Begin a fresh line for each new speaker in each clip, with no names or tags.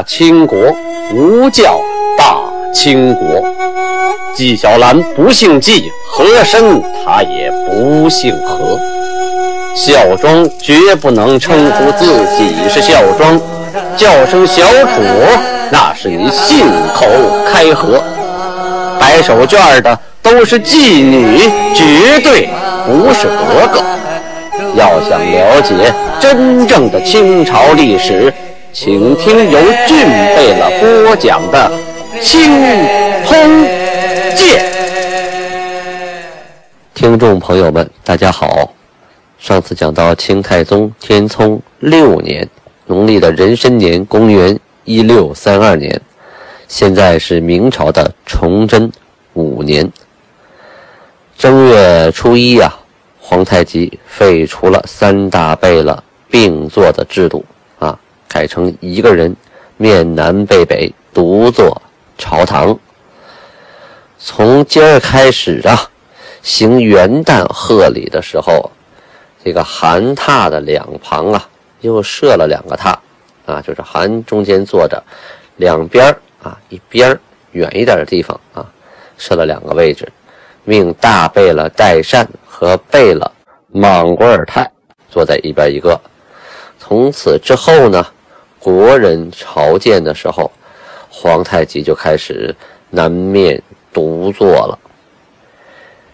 大清国，吾教大清国。纪晓岚不姓纪，和珅他也不姓和。孝庄绝不能称呼自己是孝庄，叫声小主，那是你信口开河。摆手绢的都是妓女，绝对不是格格。要想了解真正的清朝历史，请听由俊贝勒播讲的《清通鉴》。
听众朋友们，大家好。上次讲到清太宗天聪六年，农历的壬申年，公元一六三二年，现在是明朝的崇祯五年正月初一呀。皇太极废除了三大贝勒并坐的制度，改成一个人面南背北独坐朝堂。从今儿开始啊，行元旦贺礼的时候，这个寒榻的两旁啊，又设了两个榻啊，就是寒中间坐着，两边啊一边远一点的地方啊，设了两个位置，命大贝勒代善。和贝勒莽古尔泰坐在一边一个。从此之后呢，国人朝见的时候，皇太极就开始南面独坐了。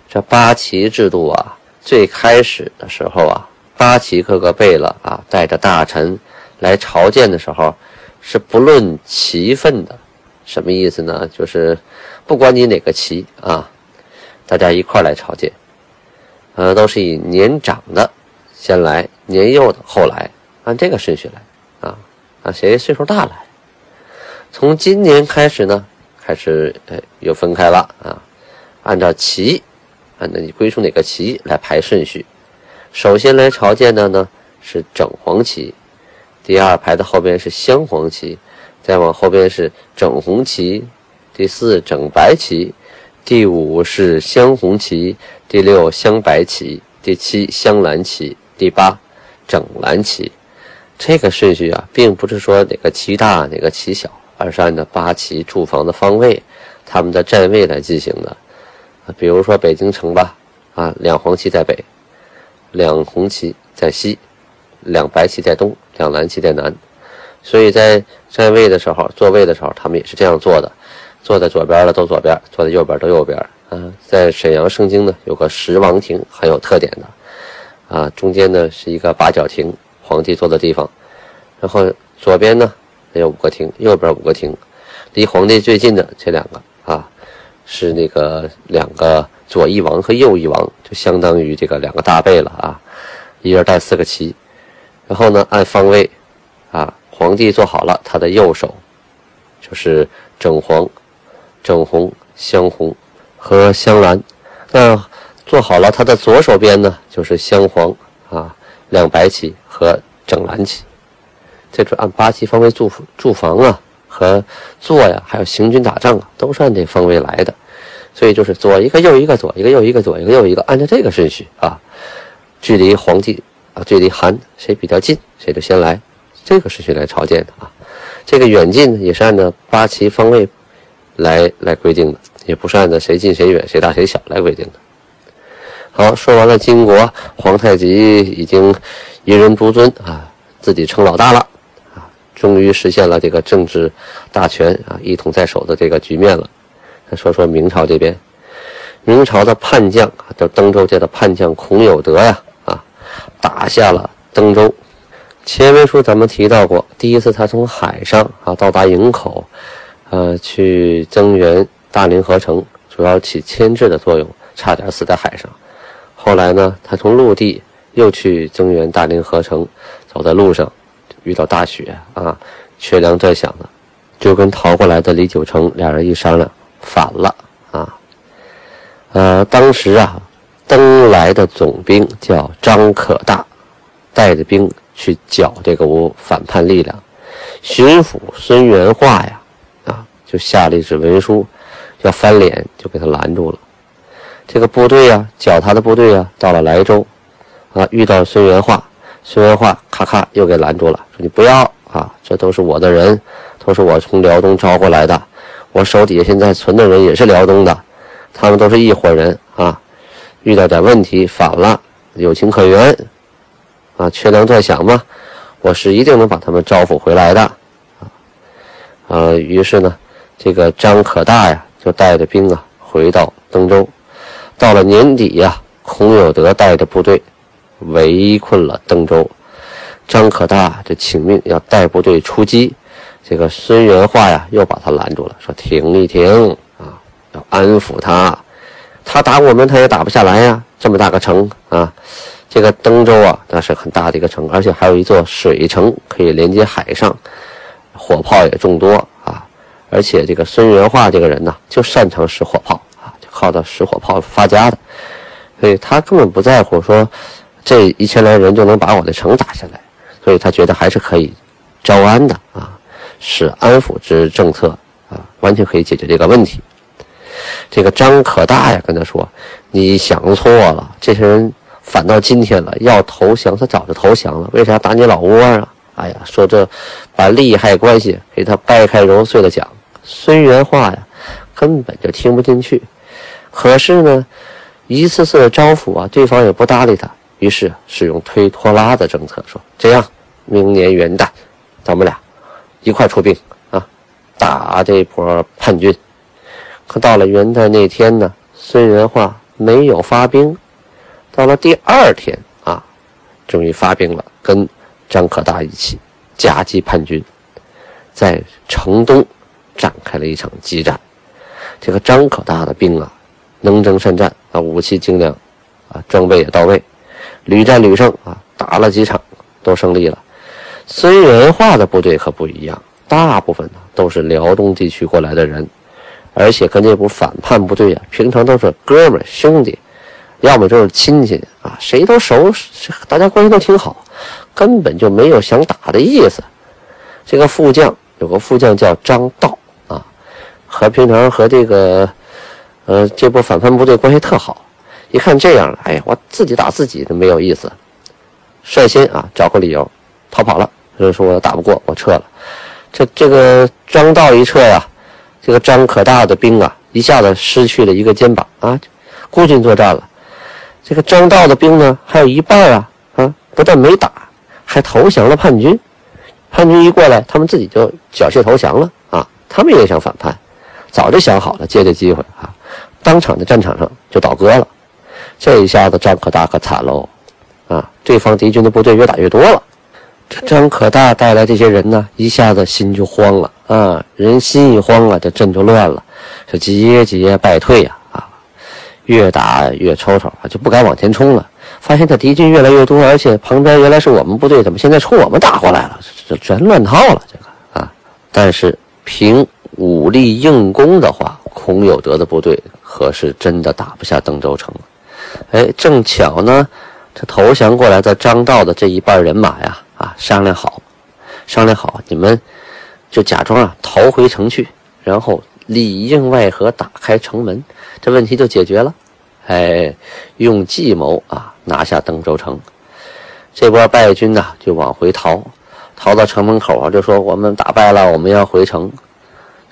这八旗制度啊，最开始的时候啊，八旗各个贝勒啊，带着大臣来朝见的时候，是不论旗分的。什么意思呢？就是不管你哪个旗啊，大家一块来朝见。呃，都是以年长的先来，年幼的后来，按这个顺序来啊，谁岁数大来。从今年开始呢，开始呃又分开了啊，按照旗，按照你归属哪个旗来排顺序。首先来朝见的呢是整黄旗，第二排的后边是镶黄旗，再往后边是整红旗，第四整白旗。第五是镶红旗，第六镶白旗，第七镶蓝旗，第八整蓝旗。这个顺序啊，并不是说哪个旗大哪个旗小，而是按照八旗驻防的方位，他们的站位来进行的。比如说北京城吧，啊，两黄旗在北，两红旗在西，两白旗在东，两蓝旗在南。所以在站位的时候、座位的时候，他们也是这样做的。坐在左边的都左边，坐在右边都右边。啊，在沈阳盛京呢，有个十王亭，很有特点的。啊，中间呢是一个八角亭，皇帝坐的地方。然后左边呢也有五个亭，右边五个亭。离皇帝最近的这两个啊，是那个两个左翼王和右翼王，就相当于这个两个大贝了啊。一人带四个旗。然后呢，按方位，啊，皇帝坐好了，他的右手就是整黄。整红、镶红和镶蓝，那做好了，他的左手边呢就是镶黄啊，两白旗和整蓝旗。这是按八旗方位住住房啊，和坐呀，还有行军打仗啊，都是按这方位来的。所以就是左一个，右一个，左一个，右一个，左一个，右一个，按照这个顺序啊，距离皇帝啊，距离韩谁比较近，谁就先来，这个顺序来朝见的啊。这个远近也是按照八旗方位。来来规定的，也不是按照谁近谁远、谁大谁小来规定的。好，说完了金国，皇太极已经一人独尊啊，自己称老大了啊，终于实现了这个政治大权啊一统在手的这个局面了。再说说明朝这边，明朝的叛将啊，叫登州界的叛将孔有德呀啊，打下了登州。前文书咱们提到过，第一次他从海上啊到达营口。呃，去增援大凌河城，主要起牵制的作用，差点死在海上。后来呢，他从陆地又去增援大凌河城，走在路上遇到大雪啊，缺粮断饷了，就跟逃过来的李九成俩人一商量，反了啊。呃，当时啊，登来的总兵叫张可大，带着兵去剿这个无反叛力量。巡抚孙元化呀。啊就下了一纸文书，要翻脸，就给他拦住了。这个部队呀，剿他的部队啊，到了莱州，啊，遇到孙元化。孙元化咔咔又给拦住了，说你不要啊，这都是我的人，都是我从辽东招过来的，我手底下现在存的人也是辽东的，他们都是一伙人啊，遇到点问题反了，有情可原，啊，缺粮断饷嘛，我是一定能把他们招抚回来的，啊，呃，于是呢，这个张可大呀，就带着兵啊回到登州，到了年底呀，孔有德带着部队。围困了登州，张可大这请命要带部队出击，这个孙元化呀又把他拦住了，说停一停啊，要安抚他，他打我们他也打不下来呀，这么大个城啊，这个登州啊那是很大的一个城，而且还有一座水城可以连接海上，火炮也众多啊，而且这个孙元化这个人呢就擅长使火炮，靠的石火炮发家的，所以他根本不在乎说。这一千来人就能把我的城打下来，所以他觉得还是可以招安的啊，是安抚之政策啊，完全可以解决这个问题。这个张可大呀跟他说：“你想错了，这些人反到今天了，要投降他早就投降了，为啥打你老窝啊？”哎呀，说这把利害关系给他掰开揉碎了讲。孙元化呀根本就听不进去，可是呢，一次次的招抚啊，对方也不搭理他。于是使用推拖拉的政策，说这样，明年元旦，咱们俩一块出兵啊，打这波叛军。可到了元旦那天呢，孙元化没有发兵。到了第二天啊，终于发兵了，跟张可大一起夹击叛军，在城东展开了一场激战。这个张可大的兵啊，能征善战啊，武器精良啊，装备也到位。屡战屡胜啊，打了几场都胜利了。孙元化的部队可不一样，大部分呢都是辽东地区过来的人，而且跟这股反叛部队啊，平常都是哥们兄弟，要么就是亲戚啊，谁都熟，大家关系都挺好，根本就没有想打的意思。这个副将有个副将叫张道啊，和平常和这个呃这波反叛部队关系特好。一看这样，哎呀，我自己打自己都没有意思，率先啊找个理由逃跑了，就是说我打不过，我撤了。这这个张道一撤呀，这个张可大的兵啊一下子失去了一个肩膀啊，孤军作战了。这个张道的兵呢还有一半啊啊，不但没打，还投降了叛军。叛军一过来，他们自己就缴械投降了啊，他们也想反叛，早就想好了借这机会啊，当场在战场上就倒戈了。这一下子张可大可惨喽，啊，对方敌军的部队越打越多了，这张可大带来这些人呢，一下子心就慌了啊，人心一慌啊，这阵就乱了，是节节败退呀，啊，越打越抽抽啊，就不敢往前冲了。发现这敌军越来越多，而且旁边原来是我们部队，怎么现在冲我们打过来了？这全乱套了，这个啊。但是凭武力硬攻的话，孔有德的部队可是真的打不下登州城了。哎，正巧呢，这投降过来的张道的这一半人马呀，啊，商量好，商量好，你们就假装啊逃回城去，然后里应外合打开城门，这问题就解决了。哎，用计谋啊拿下登州城，这波败军呢就往回逃，逃到城门口啊就说我们打败了，我们要回城。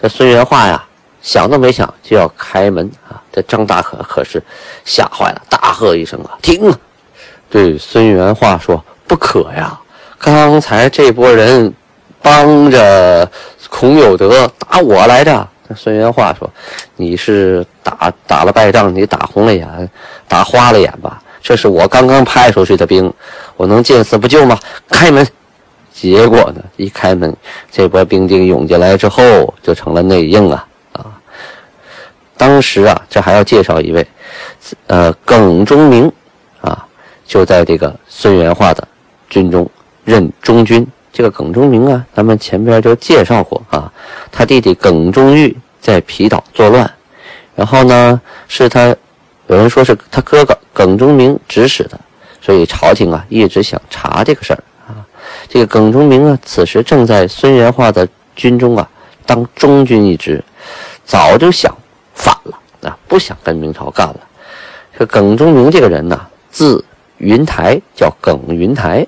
这孙元化呀。想都没想就要开门啊！这张大可可是吓坏了，大喝一声啊，停！对孙元化说：“不可呀！刚才这波人帮着孔有德打我来着。”孙元化说：“你是打打了败仗，你打红了眼，打花了眼吧？这是我刚刚派出去的兵，我能见死不救吗？开门！”结果呢，一开门，这波兵丁涌进来之后，就成了内应啊。当时啊，这还要介绍一位，呃，耿忠明，啊，就在这个孙元化的军中任中军。这个耿忠明啊，咱们前边就介绍过啊，他弟弟耿忠玉在皮岛作乱，然后呢，是他有人说是他哥哥耿忠明指使的，所以朝廷啊一直想查这个事儿啊。这个耿忠明啊，此时正在孙元化的军中啊当中军一职，早就想。反了啊！不想跟明朝干了。这耿忠明这个人呢，字云台，叫耿云台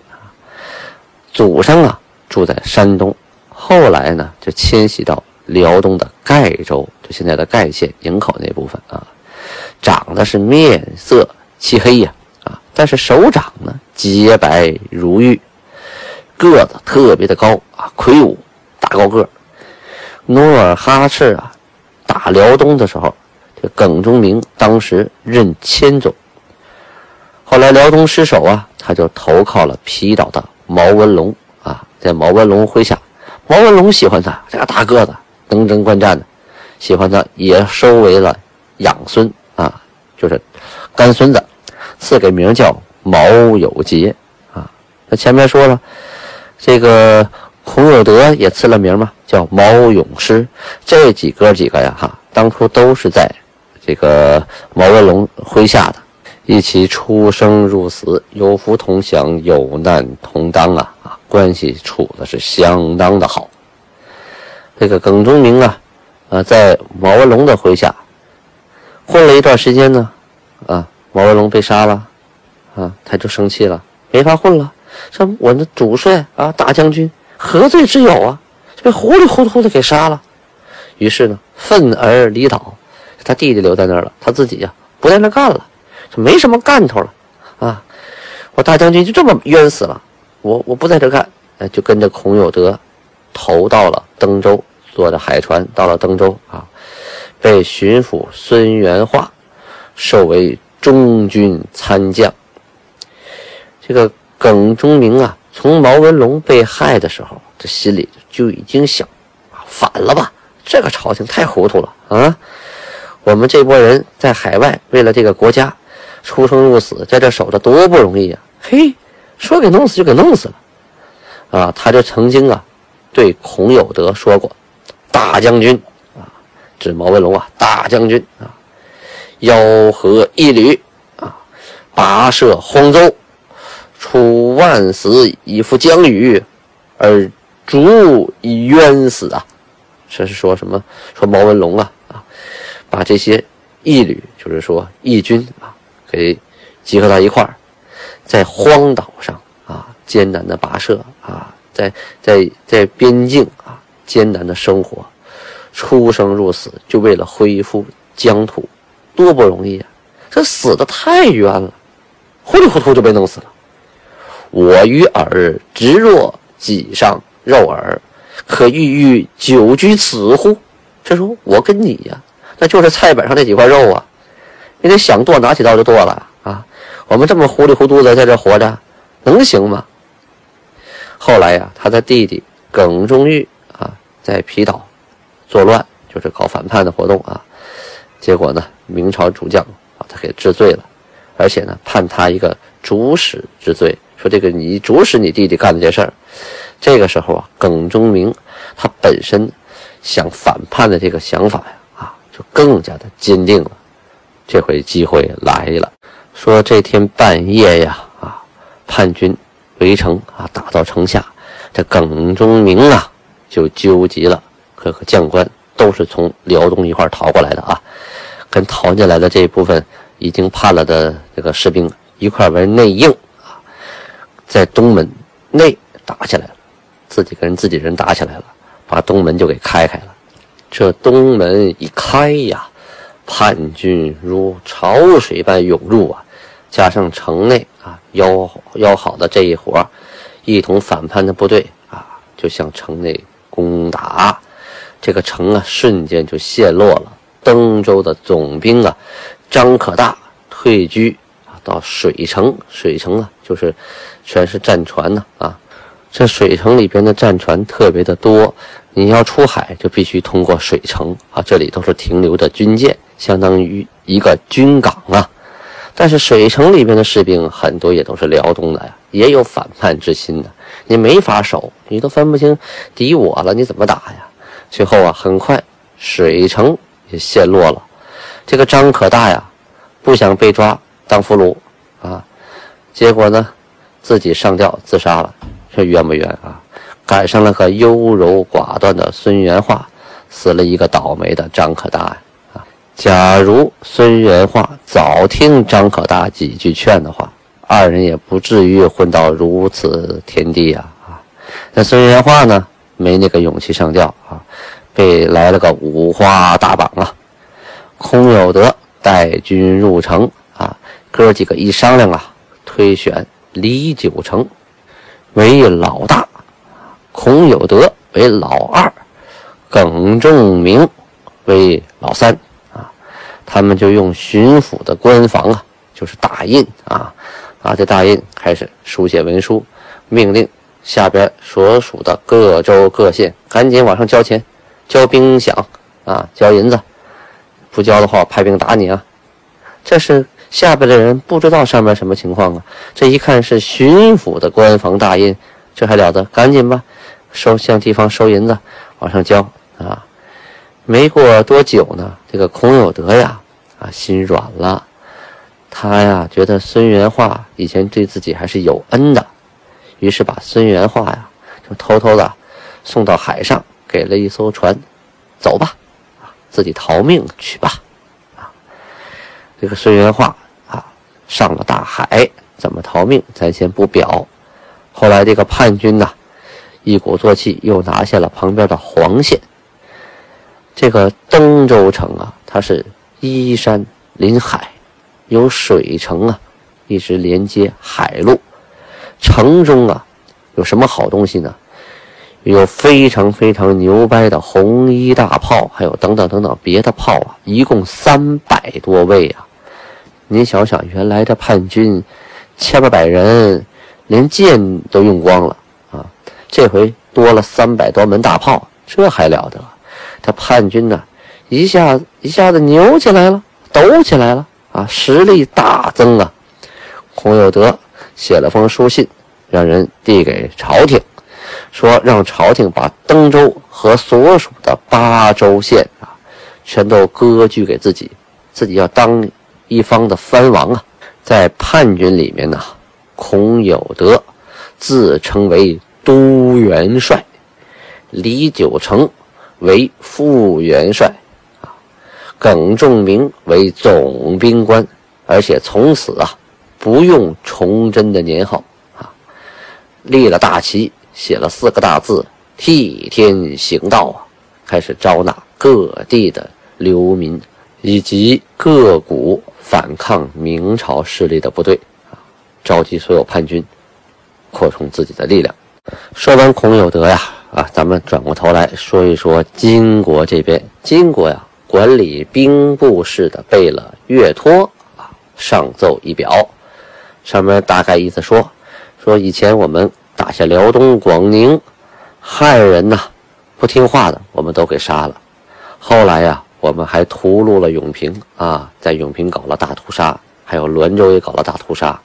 祖上啊住在山东，后来呢就迁徙到辽东的盖州，就现在的盖县营口那部分啊，长得是面色漆黑呀啊，但是手掌呢洁白如玉，个子特别的高啊，魁梧大高个。努尔哈赤啊打辽东的时候，这耿忠明当时任千总。后来辽东失守啊，他就投靠了皮岛的毛文龙啊，在毛文龙麾下，毛文龙喜欢他这个大个子，能征惯战的，喜欢他，也收为了养孙啊，就是干孙子，赐给名叫毛有节啊。那前面说了，这个孔有德也赐了名嘛，叫毛永师。这几哥几个呀，哈，当初都是在这个毛文龙麾下的。一起出生入死，有福同享，有难同当啊啊，关系处的是相当的好。这个耿忠明啊，啊，在毛文龙的麾下混了一段时间呢，啊，毛文龙被杀了，啊，他就生气了，没法混了。说我的主帅啊，大将军何罪之有啊？被糊里糊涂的给杀了。于是呢，愤而离岛，他弟弟留在那儿了，他自己呀，不在那干了。就没什么干头了，啊！我大将军就这么冤死了，我我不在这干，哎，就跟着孔有德投到了登州，坐着海船到了登州啊，被巡抚孙元化授为中军参将。这个耿忠明啊，从毛文龙被害的时候，这心里就已经想，反了吧？这个朝廷太糊涂了啊！我们这波人在海外为了这个国家。出生入死，在这守着多不容易啊！嘿，说给弄死就给弄死了，啊！他就曾经啊，对孔有德说过：“大将军啊，指毛文龙啊，大将军啊，吆喝一旅啊，跋涉荒州，出万死以赴疆域，而卒以冤死啊！”这是说什么？说毛文龙啊啊，把这些义旅，就是说义军啊。给集合到一块儿，在荒岛上啊，艰难的跋涉啊，在在在边境啊，艰难的生活，出生入死，就为了恢复疆土，多不容易啊！这死的太冤了，糊里糊涂就被弄死了。我与尔直若己上肉耳，可欲欲久居此乎？这说我跟你呀，那就是菜板上那几块肉啊。你得想剁，拿起刀就剁了啊！我们这么糊里糊涂的在这活着，能行吗？后来呀，他的弟弟耿忠玉啊，在皮岛作乱，就是搞反叛的活动啊。结果呢，明朝主将把他给治罪了，而且呢，判他一个主使之罪，说这个你主使你弟弟干的这事儿。这个时候啊，耿忠明他本身想反叛的这个想法呀，啊，就更加的坚定了。这回机会来了，说这天半夜呀，啊，叛军围城啊，打到城下，这耿忠明啊，就纠集了各个将官，都是从辽东一块逃过来的啊，跟逃进来的这一部分已经叛了的这个士兵一块为内应，在东门内打起来了，自己跟自己人打起来了，把东门就给开开了，这东门一开呀。叛军如潮水般涌入啊，加上城内啊要要好的这一伙一同反叛的部队啊，就向城内攻打，这个城啊瞬间就陷落了。登州的总兵啊张可大退居啊到水城，水城啊就是全是战船呢啊，这水城里边的战船特别的多，你要出海就必须通过水城啊，这里都是停留的军舰。相当于一个军港啊，但是水城里边的士兵很多也都是辽东的呀，也有反叛之心的，你没法守，你都分不清敌我了，你怎么打呀？最后啊，很快水城也陷落了。这个张可大呀，不想被抓当俘虏啊，结果呢，自己上吊自杀了，这冤不冤啊？赶上了个优柔寡断的孙元化，死了一个倒霉的张可大啊。假如孙元化早听张可大几句劝的话，二人也不至于混到如此田地呀！啊，那孙元化呢，没那个勇气上吊啊，被来了个五花大绑啊。孔有德带军入城啊，哥几个一商量啊，推选李九成为老大，孔有德为老二，耿仲明为老三啊。他们就用巡抚的官房啊，就是大印啊，拿着大印开始书写文书，命令下边所属的各州各县赶紧往上交钱，交兵饷啊，交银子。不交的话，派兵打你啊！这是下边的人不知道上面什么情况啊。这一看是巡抚的官房大印，这还了得？赶紧吧，收向地方收银子，往上交啊！没过多久呢，这个孔有德呀，啊，心软了。他呀，觉得孙元化以前对自己还是有恩的，于是把孙元化呀，就偷偷的送到海上，给了一艘船，走吧。自己逃命去吧，啊！这个孙元化，上了大海，怎么逃命？咱先不表。后来这个叛军呢，一鼓作气又拿下了旁边的黄县。这个登州城啊，它是依山临海，有水城啊，一直连接海路。城中啊，有什么好东西呢？有非常非常牛掰的红衣大炮，还有等等等等别的炮啊，一共三百多位啊！您想想，原来这叛军千八百人，连箭都用光了啊！这回多了三百多门大炮，这还了得？这叛军呢，一下子一下子牛起来了，抖起来了啊！实力大增啊！孔有德写了封书信，让人递给朝廷。说让朝廷把登州和所属的八州县啊，全都割据给自己，自己要当一方的藩王啊。在叛军里面呢，孔有德自称为都元帅，李九成为副元帅啊，耿仲明为总兵官，而且从此啊不用崇祯的年号啊，立了大旗。写了四个大字“替天行道”啊，开始招纳各地的流民以及各股反抗明朝势力的部队，召集所有叛军，扩充自己的力量。说完孔有德呀，啊，咱们转过头来说一说金国这边。金国呀，管理兵部事的贝勒岳托啊，上奏一表，上面大概意思说，说以前我们。打下辽东、广宁，汉人呐，不听话的，我们都给杀了。后来呀，我们还屠戮了永平啊，在永平搞了大屠杀，还有滦州也搞了大屠杀，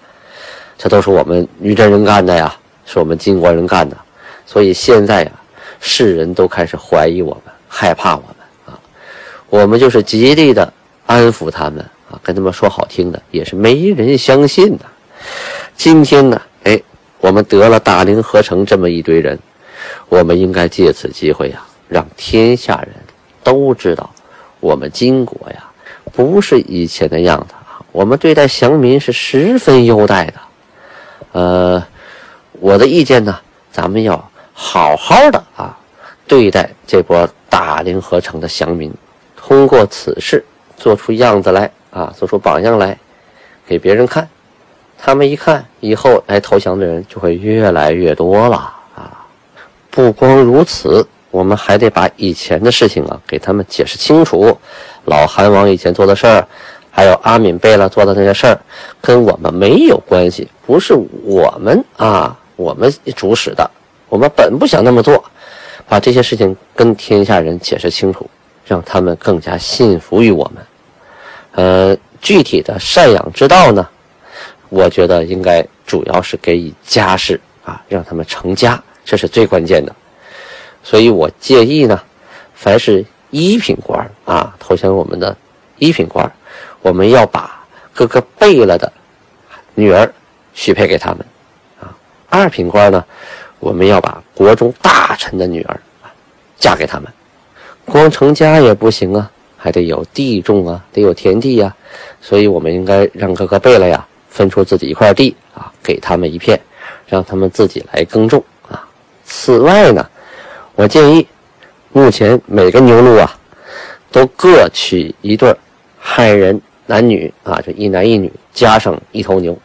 这都是我们女真人干的呀，是我们金国人干的。所以现在呀，世人都开始怀疑我们，害怕我们啊。我们就是极力的安抚他们啊，跟他们说好听的，也是没人相信的。今天呢？哎我们得了大凌河城这么一堆人，我们应该借此机会呀，让天下人都知道，我们金国呀，不是以前的样子啊。我们对待降民是十分优待的。呃，我的意见呢，咱们要好好的啊，对待这波大凌河城的降民，通过此事做出样子来啊，做出榜样来，给别人看。他们一看，以后来投降的人就会越来越多了啊！不光如此，我们还得把以前的事情啊给他们解释清楚。老韩王以前做的事儿，还有阿敏贝勒做的那些事儿，跟我们没有关系，不是我们啊，我们主使的，我们本不想那么做。把这些事情跟天下人解释清楚，让他们更加信服于我们。呃，具体的赡养之道呢？我觉得应该主要是给予家事啊，让他们成家，这是最关键的。所以我建议呢，凡是一品官啊，投降我们的一品官，我们要把各个贝勒的女儿许配给他们啊。二品官呢，我们要把国中大臣的女儿嫁给他们。光成家也不行啊，还得有地种啊，得有田地呀。所以我们应该让各个贝勒呀。分出自己一块地啊，给他们一片，让他们自己来耕种啊。此外呢，我建议，目前每个牛录啊，都各取一对汉人男女啊，就一男一女，加上一头牛，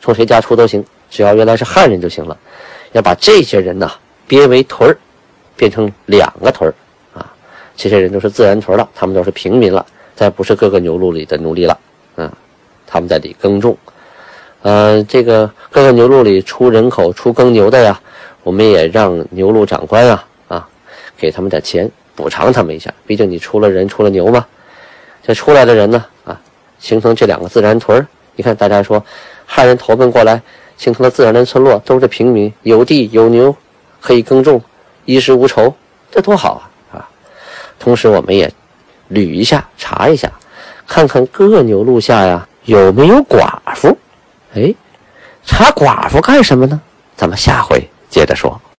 从谁家出都行，只要原来是汉人就行了。要把这些人呢编为屯儿，变成两个屯儿啊，这些人都是自然屯了，他们都是平民了，再不是各个牛录里的奴隶了啊，他们在里耕种。呃，这个各个牛录里出人口、出耕牛的呀，我们也让牛录长官啊，给他们点钱补偿他们一下。毕竟你出了人、出了牛嘛，这出来的人呢啊，形成这两个自然屯。你看大家说，汉人投奔过来，形成了自然的村落，都是平民，有地有牛，可以耕种，衣食无愁，这多好啊啊！同时，我们也捋一下、查一下，看看各牛录下呀有没有寡妇。哎，查寡妇干什么呢？咱们下回接着说。